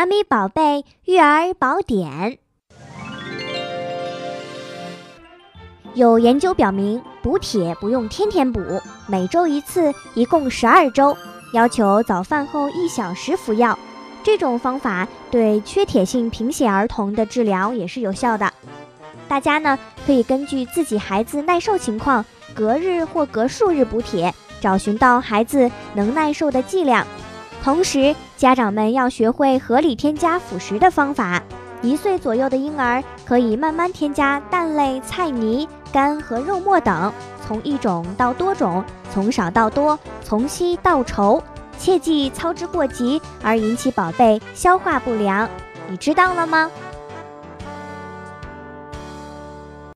妈咪宝贝育儿宝典。有研究表明，补铁不用天天补，每周一次，一共十二周，要求早饭后一小时服药。这种方法对缺铁性贫血儿童的治疗也是有效的。大家呢可以根据自己孩子耐受情况，隔日或隔数日补铁，找寻到孩子能耐受的剂量。同时，家长们要学会合理添加辅食的方法。一岁左右的婴儿可以慢慢添加蛋类、菜泥。干和肉末等，从一种到多种，从少到多，从稀到稠，切忌操之过急而引起宝贝消化不良。你知道了吗？